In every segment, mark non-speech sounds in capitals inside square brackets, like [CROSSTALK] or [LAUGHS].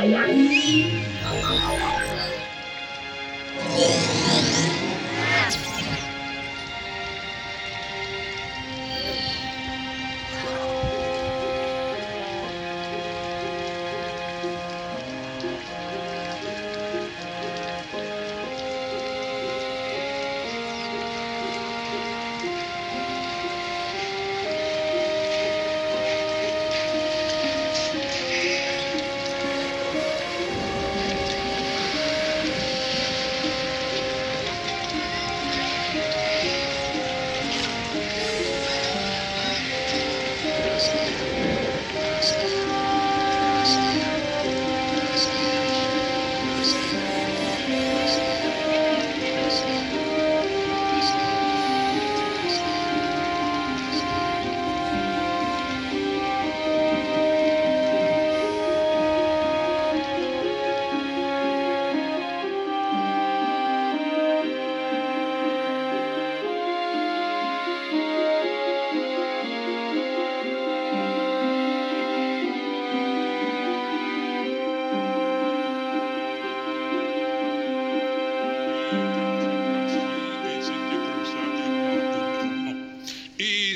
Thank you.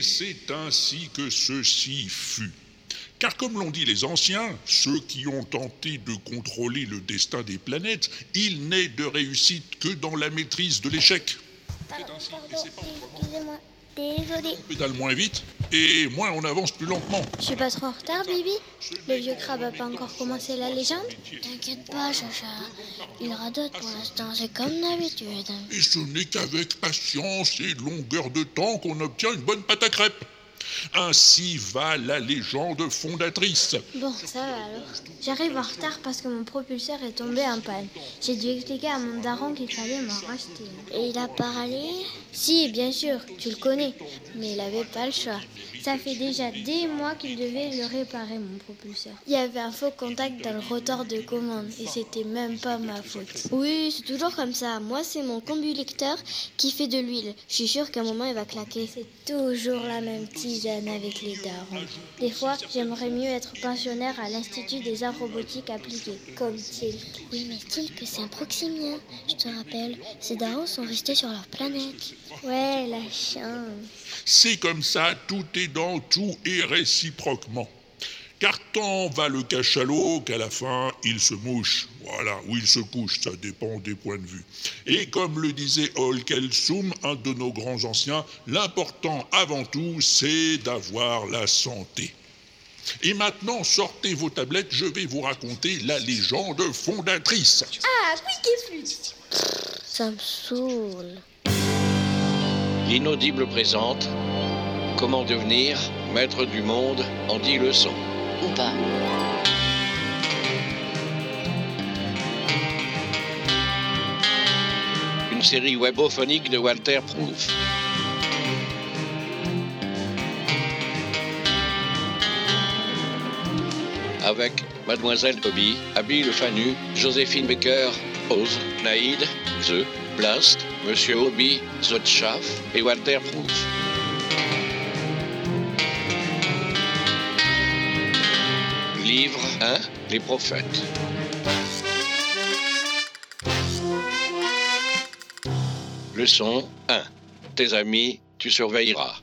Et c'est ainsi que ceci fut. Car comme l'ont dit les anciens, ceux qui ont tenté de contrôler le destin des planètes, il n'est de réussite que dans la maîtrise de l'échec. Pardon, pardon, excusez-moi. Désolé. Pédale moins vite et moins on avance plus lentement. Je suis pas trop en retard, Bibi Le vieux crabe a pas encore commencé la légende T'inquiète pas, Chacha. Il radote pour l'instant, c'est comme d'habitude. Et ce n'est qu'avec patience et longueur de temps qu'on obtient une bonne pâte à crêpes. Ainsi va la légende fondatrice. Bon, ça va alors. J'arrive en retard parce que mon propulseur est tombé en panne. J'ai dû expliquer à mon daron qu'il fallait m'en racheter. Et il a parlé Si, bien sûr, tu le connais. Mais il avait pas le choix. Ça fait déjà des mois qu'il devait le réparer, mon propulseur. Il y avait un faux contact dans le rotor de commande et c'était même pas ma faute. Oui, c'est toujours comme ça. Moi, c'est mon combulecteur qui fait de l'huile. Je suis sûre qu'à un moment, il va claquer. C'est toujours la même avec les darons. Des fois, j'aimerais mieux être pensionnaire à l'Institut des arts robotiques appliqués, comme Tilk. Oui, mais Tilk, c'est un proximien. Je te rappelle, ces darons sont restés sur leur planète. Ouais, la chance. C'est comme ça, tout est dans tout et réciproquement. Car tant va le cachalot qu'à la fin, il se mouche. Voilà, ou il se couche, ça dépend des points de vue. Et comme le disait Holkelsum, un de nos grands anciens, l'important avant tout, c'est d'avoir la santé. Et maintenant, sortez vos tablettes, je vais vous raconter la légende fondatrice. Ah, et flûte Ça me saoule. L'inaudible présente Comment devenir maître du monde en 10 leçons. Une série webophonique de Walter Proof. Avec Mademoiselle Toby, Abby Le Fanu, Joséphine Becker, Oz, Naïd, The, Blast, Monsieur Hobby, The Chaff et Walter Proof. Livre 1 Les prophètes. Leçon 1 Tes amis, tu surveilleras.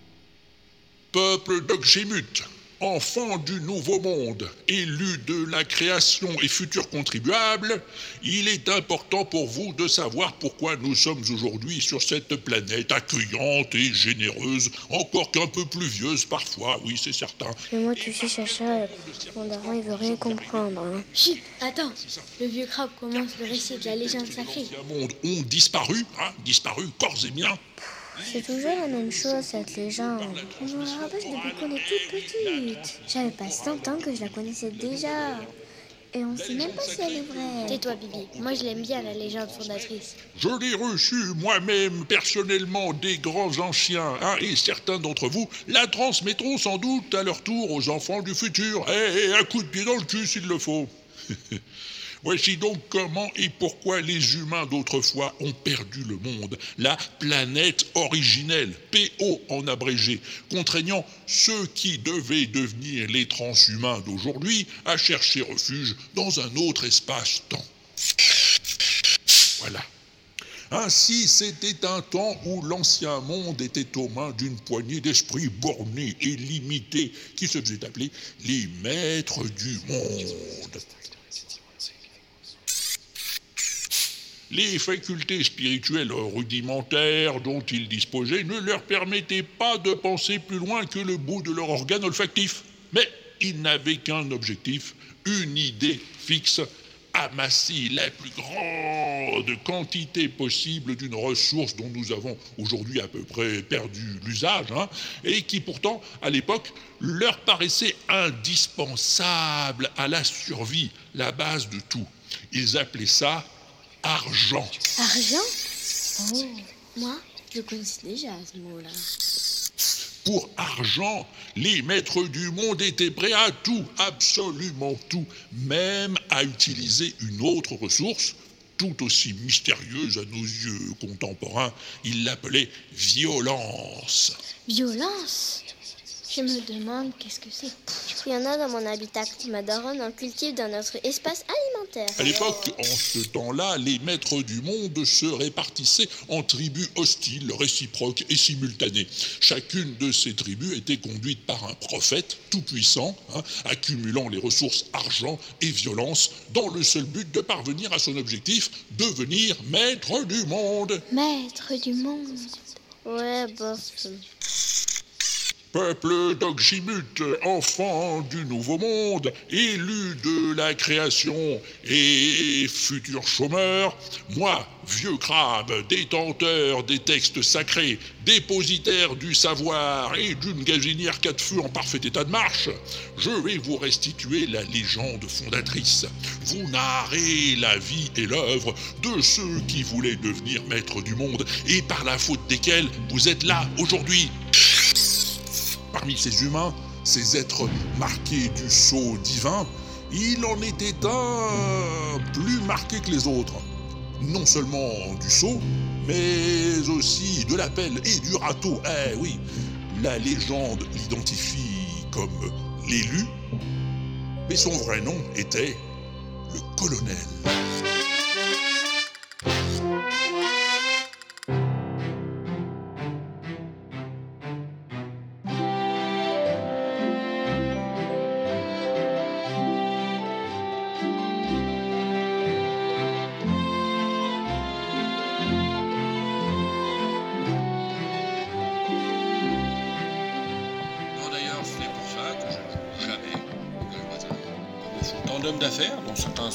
Peuple d'Oxymut, enfant du nouveau monde, élu de la création et futur contribuable, il est important pour vous de savoir pourquoi nous sommes aujourd'hui sur cette planète accueillante et généreuse, encore qu'un peu pluvieuse parfois, oui c'est certain. Mais moi, tu sais, Chacha, mon daron, il veut rien comprendre. hein. Chut, attends. Le vieux crabe commence le récit de la légende sacrée. Les mondes ont disparu, hein, disparu corps et biens. C'est toujours la même chose, cette légende. Je me la rappelle depuis qu'on est toute petite. J'avais pas 100 ans que je la connaissais déjà. Et on sait même pas si elle est vraie. Tais-toi, Bibi. Moi, je l'aime bien, la légende fondatrice. Je l'ai reçu moi-même personnellement des grands anciens, hein, et certains d'entre vous la transmettront sans doute à leur tour aux enfants du futur. Et un coup de pied dans le cul s'il le faut. [LAUGHS] Voici donc comment et pourquoi les humains d'autrefois ont perdu le monde, la planète originelle, PO en abrégé, contraignant ceux qui devaient devenir les transhumains d'aujourd'hui à chercher refuge dans un autre espace-temps. Voilà. Ainsi, c'était un temps où l'ancien monde était aux mains d'une poignée d'esprits bornés et limités qui se faisaient appeler les maîtres du monde. Les facultés spirituelles rudimentaires dont ils disposaient ne leur permettaient pas de penser plus loin que le bout de leur organe olfactif. Mais ils n'avaient qu'un objectif, une idée fixe, amasser la plus grande quantité possible d'une ressource dont nous avons aujourd'hui à peu près perdu l'usage, hein, et qui pourtant, à l'époque, leur paraissait indispensable à la survie, la base de tout. Ils appelaient ça argent. Argent Oh, moi, je connaissais déjà ce mot-là. Pour argent, les maîtres du monde étaient prêts à tout, absolument tout, même à utiliser une autre ressource, tout aussi mystérieuse à nos yeux contemporains. Ils l'appelaient violence. Violence? Je me demande qu'est-ce que c'est. Il y en a dans mon habitat. Ma daronne en cultive dans notre espace alimentaire. À l'époque, en ce temps-là, les maîtres du monde se répartissaient en tribus hostiles, réciproques et simultanées. Chacune de ces tribus était conduite par un prophète tout-puissant, hein, accumulant les ressources argent et violence, dans le seul but de parvenir à son objectif, devenir maître du monde. Maître du monde. Ouais, bof. Peuple d'Oxymute, enfant du nouveau monde, élu de la création et futur chômeur, moi, vieux crabe, détenteur des textes sacrés, dépositaire du savoir et d'une gazinière quatre feux en parfait état de marche, je vais vous restituer la légende fondatrice. Vous narrez la vie et l'œuvre de ceux qui voulaient devenir maîtres du monde et par la faute desquels vous êtes là aujourd'hui. Parmi ces humains, ces êtres marqués du sceau divin, il en était un plus marqué que les autres. Non seulement du sceau, mais aussi de la pelle et du râteau. Eh oui, la légende l'identifie comme l'élu, mais son vrai nom était le colonel.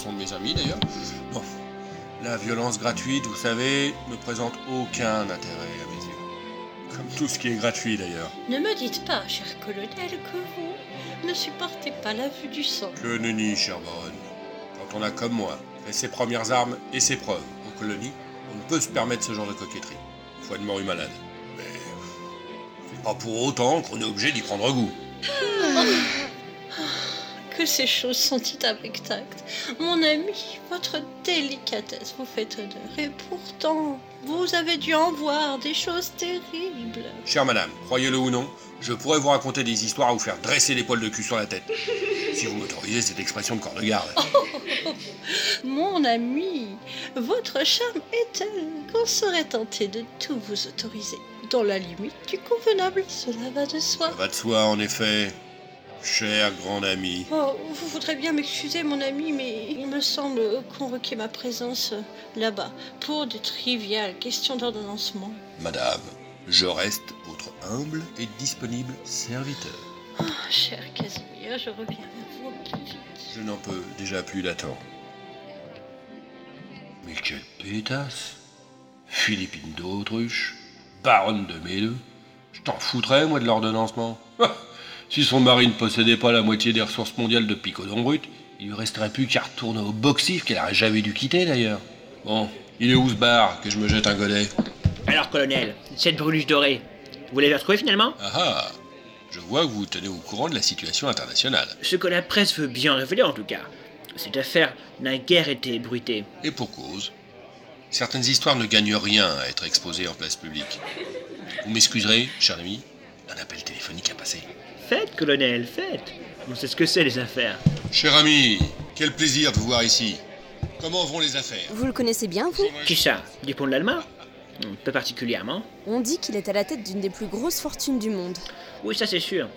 Sont de mes amis d'ailleurs. Bon, la violence gratuite, vous savez, ne présente aucun intérêt à mes yeux. Comme tout ce qui est gratuit d'ailleurs. Ne me dites pas, cher colonel, que vous ne supportez pas la vue du sang. Que nenni, cher baronne. Quand on a comme moi fait ses premières armes et ses preuves en colonie, on ne peut se permettre ce genre de coquetterie. Foi de mort et malade. Mais c'est pas pour autant qu'on est obligé d'y prendre goût. Que ces choses sont dites avec tact. Mon ami, votre délicatesse vous fait honneur. Et pourtant, vous avez dû en voir des choses terribles. Chère madame, croyez-le ou non, je pourrais vous raconter des histoires à vous faire dresser les poils de cul sur la tête. [LAUGHS] si vous m'autorisez cette expression de corps de garde. Mon ami, votre charme est tel qu'on serait tenté de tout vous autoriser. Dans la limite du convenable, cela va de soi. Ça va de soi, en effet. Cher grand ami. Oh, vous voudrez bien m'excuser, mon ami, mais il me semble qu'on requiert ma présence là-bas pour de triviales questions d'ordonnancement. Madame, je reste votre humble et disponible serviteur. Ah, cher Casimir, je reviens vers vous au plus vite. Je n'en peux déjà plus d'attendre. Mais quelle pétasse Philippine d'Autruche, baronne de Médeux. Je t'en foutrais, moi, de l'ordonnancement. [LAUGHS] si son mari ne possédait pas la moitié des ressources mondiales de picodon brut, il lui resterait plus qu'à retourner au boxif qu'elle aurait jamais dû quitter, d'ailleurs. Bon, il est où ce bar que je me jette un godet? Alors, colonel, cette breluche dorée, vous l'avez retrouvée finalement? Ah ah Je vois que vous vous tenez au courant de la situation internationale. Ce que la presse veut bien révéler en tout cas. Cette affaire n'a guère été bruitée. Et pour cause. Certaines histoires ne gagnent rien à être exposées en place publique. Vous m'excuserez, cher ami, un appel téléphonique à passer. Faites, colonel, faites. On sait ce que c'est les affaires. Cher ami, quel plaisir de vous voir ici. Comment vont les affaires? Vous le connaissez bien, vous? Qui ça? Dupont de l'Alma? Pas particulièrement. On dit qu'il est à la tête d'une des plus grosses fortunes du monde. Oui, ça c'est sûr.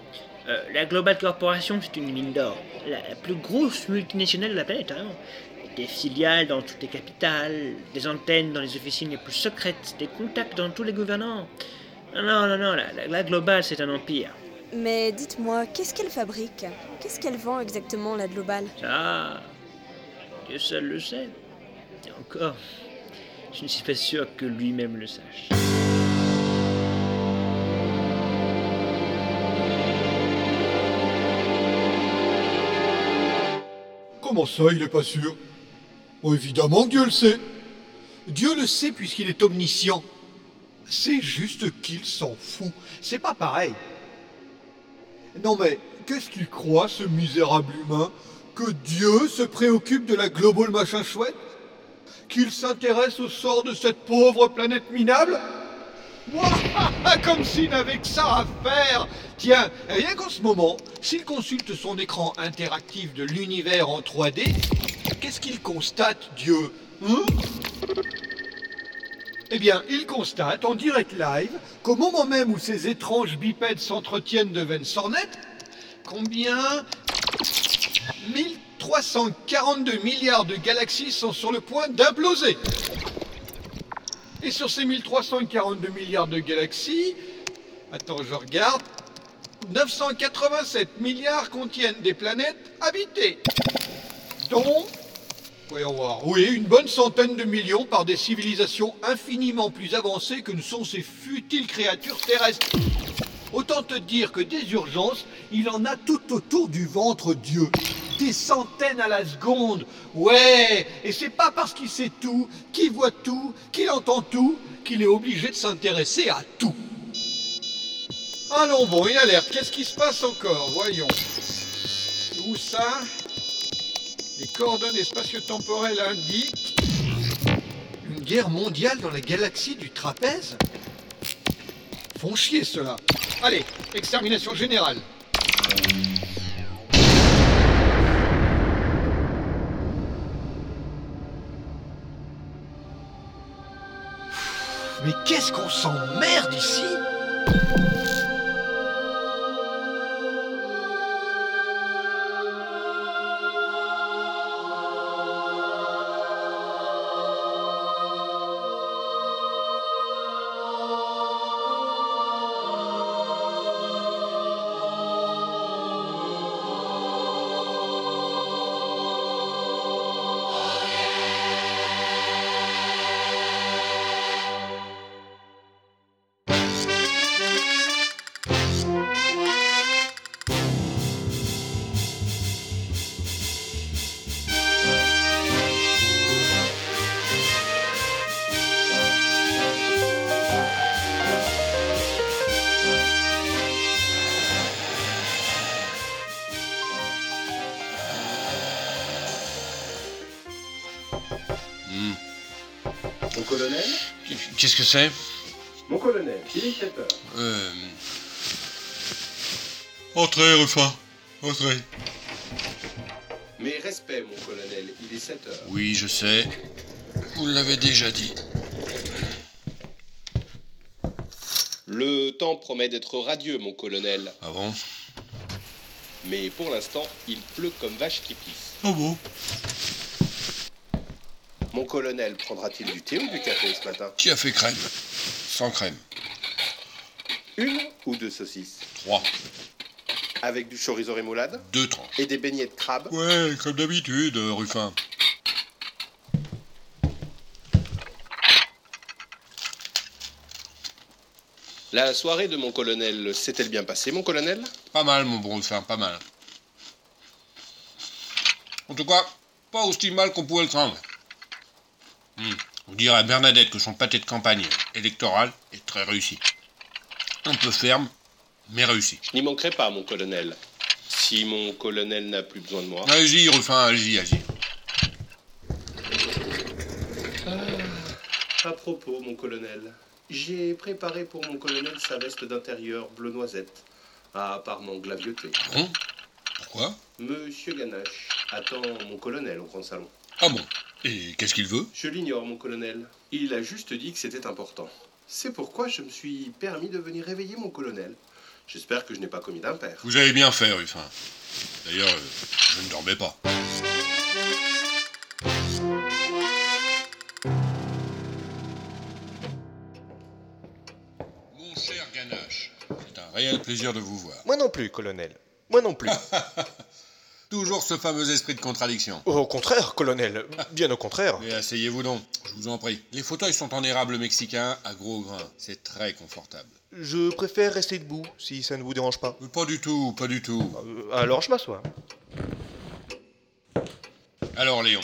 Euh, la Global Corporation, c'est une mine d'or. La, la plus grosse multinationale de la planète. Hein. Des filiales dans toutes les capitales, des antennes dans les officines les plus secrètes, des contacts dans tous les gouvernants. Non, non, non, non, la, la- la Global, c'est un empire. Mais dites-moi, qu'est-ce qu'elle fabrique? Qu'est-ce qu'elle vend exactement, la Global Ça, Dieu seul le sait. Et encore, je ne suis pas sûr que lui-même le sache. Comment ça, il est pas sûr? Oh, évidemment que Dieu le sait. Dieu le sait puisqu'il est omniscient. C'est juste qu'il s'en fout. C'est pas pareil. Non mais, qu'est-ce qu'il croit, ce misérable humain? Que Dieu se préoccupe de la global machin chouette? Qu'il s'intéresse au sort de cette pauvre planète minable? [LAUGHS] Comme s'il n'avait que ça à faire. Tiens, rien qu'en ce moment, s'il consulte son écran interactif de l'univers en 3D, qu'est-ce qu'il constate, Dieu? Hein? Eh bien, il constate en direct live qu'au moment même où ces étranges bipèdes s'entretiennent de veines sornettes, combien? 1342 milliards de galaxies sont sur le point d'imploser. Et sur ces 1342 milliards de galaxies, attends, je regarde, 987 milliards contiennent des planètes habitées. Dont, voyons voir, oui, une bonne centaine de millions par des civilisations infiniment plus avancées que ne sont ces futiles créatures terrestres. Autant te dire que des urgences, il en a tout autour du ventre Dieu. Des centaines à la seconde. Ouais, et c'est pas parce qu'il sait tout, qu'il voit tout, qu'il entend tout, qu'il est obligé de s'intéresser à tout. Allons bon, il alerte. Qu'est-ce qui se passe encore? Voyons. Où ça? Les coordonnées spatio-temporelles indiquent une guerre mondiale dans la galaxie du trapèze Font chier cela. Allez, extermination générale. Mais qu'est-ce qu'on s'emmerde ici? Mon colonel Qu'est-ce que c'est Mon colonel, il est 7 heures. Euh... Entrez, Ruffin. Entrez. Mes respects, mon colonel, il est 7 heures. Oui, je sais. Vous l'avez déjà dit. Le temps promet d'être radieux, mon colonel. Ah bon? Mais pour l'instant, il pleut comme vache qui pisse. Ah bon? Mon colonel prendra-t-il du thé ou du café ce matin Qui a fait crème Sans crème. Une ou deux saucisses Trois. Avec du chorizo rémoulade Deux tranches. Et des beignets de crabe Ouais, comme d'habitude, Ruffin. La soirée de mon colonel s'est-elle bien passée, mon colonel? Pas mal, mon bon Ruffin, pas mal. En tout cas, pas aussi mal qu'on pouvait le craindre. Hmm. On dirait à Bernadette que son pâté de campagne électoral est très réussi. Un peu ferme, mais réussi. Je n'y manquerai pas, mon colonel. Si mon colonel n'a plus besoin de moi. Agis, Ruffin, agis, agis. À propos, mon colonel, j'ai préparé pour mon colonel sa veste d'intérieur bleu noisette. Ah, apparemment glaviotée. Bon Pourquoi? Monsieur Ganache attend mon colonel au grand salon. Ah bon? Et qu'est-ce qu'il veut? Je l'ignore, mon colonel. Il a juste dit que c'était important. C'est pourquoi je me suis permis de venir réveiller mon colonel. J'espère que je n'ai pas commis d'impair. Vous avez bien fait, Ruffin. D'ailleurs, euh, je ne dormais pas. Mon cher Ganache, c'est un réel plaisir de vous voir. Moi non plus, colonel. Moi non plus. [LAUGHS] Toujours ce fameux esprit de contradiction. au contraire, colonel. Bien au contraire. Mais asseyez-vous donc, je vous en prie. Les fauteuils sont en érable mexicain à gros grains. C'est très confortable. Je préfère rester debout, si ça ne vous dérange pas. Pas du tout, pas du tout. Euh, alors je m'assois. Alors, Léon,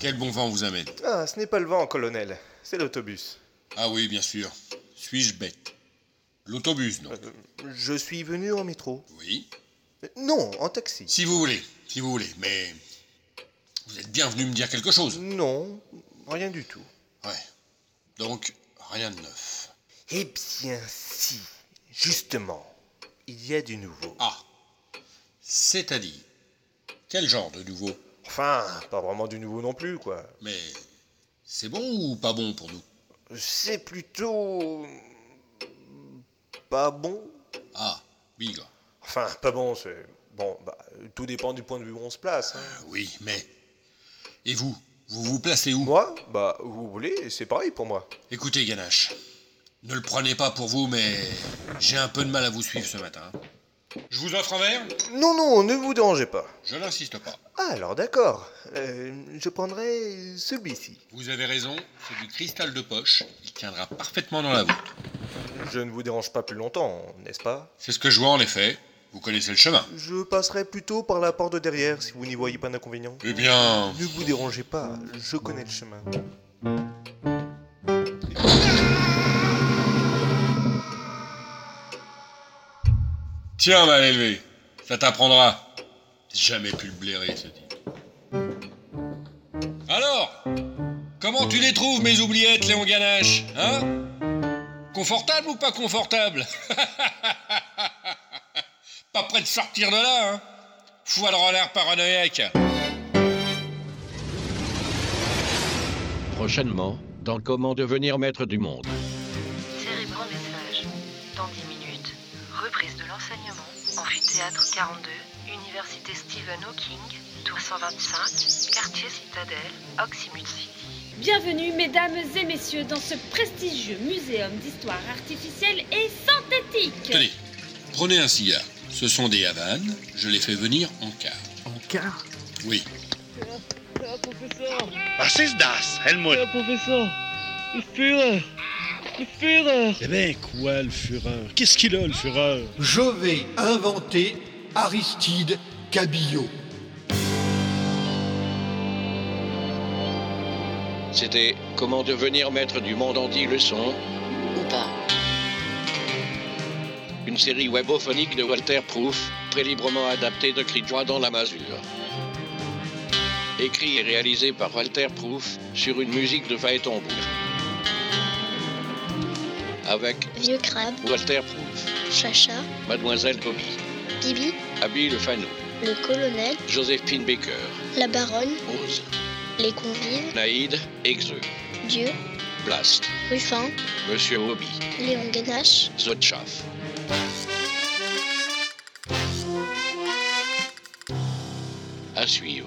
quel bon vent vous amène Ah, ce n'est pas le vent, colonel. C'est l'autobus. Ah oui, bien sûr. Suis-je bête? L'autobus, non Euh, je suis venu en métro. Oui. Non, en taxi. Si vous voulez, si vous voulez, mais vous êtes bien venu me dire quelque chose. Non, rien du tout. Ouais. Donc, rien de neuf. Eh bien, si, justement, il y a du nouveau. Ah. C'est-à-dire, quel genre de nouveau? Enfin, pas vraiment du nouveau non plus, quoi. Mais c'est bon ou pas bon pour nous? C'est plutôt. pas bon. Ah, bigre. Enfin, pas bon, c'est. Bon, bah, tout dépend du point de vue où on se place. hein. Oui, mais. Et vous Vous vous placez où? Moi? Bah, vous voulez, c'est pareil pour moi. Écoutez, Ganache, ne le prenez pas pour vous, mais j'ai un peu de mal à vous suivre ce matin. Je vous offre un verre? Non, non, ne vous dérangez pas. Je n'insiste pas. Ah, alors d'accord. Euh, je prendrai celui-ci. Vous avez raison, c'est du cristal de poche. Il tiendra parfaitement dans la voûte. Je ne vous dérange pas plus longtemps, n'est-ce pas? C'est ce que je vois en effet. Vous connaissez le chemin. Je passerai plutôt par la porte de derrière si vous n'y voyez pas d'inconvénient. Eh bien, Ne vous dérangez pas, je connais le chemin. tiens, mal élevé. Ça t'apprendra. Jamais pu le blairer, ce type. Alors Comment tu les trouves, mes oubliettes, Léon Ganache Hein? Confortable ou pas confortable [LAUGHS] De sortir de là, hein Fou alors l'air paranoïaque. Prochainement, dans Comment devenir maître du monde. Cérébrant message. Dans 10 minutes, reprise de l'enseignement. Amphithéâtre 42, Université Stephen Hawking, Tour 125, quartier Citadelle, Oxymut City. Bienvenue, mesdames et messieurs, dans ce prestigieux muséum d'histoire artificielle et synthétique. Tenez, prenez un cigare. Ce sont des Havanes. Je les fais venir en quart. En quart Oui. Was ist das, Helmut? Herr Professor, le Führer, le Führer. Eh ben quoi, le Führer? Qu'est-ce qu'il a, le Führer? Je vais inventer Aristide Cabillaud. C'était Comment devenir maître du monde en 10 leçons Une série webophonique de Walter Proof, très librement adaptée de Cri de joie dans la masure. Écrit et réalisé par Walter Proof sur une musique de Phaéton Avec Vieux crabe, Walter Proof, Chacha, Mademoiselle Bobby, Bibi, Abby Le Fanou, le colonel, Joséphine Baker, la baronne, Rose, les convives, Naïd, Exeux, Dieu, Blast, Ruffin, Monsieur Hobby, Léon Ganache, Zotchaf. À suivre.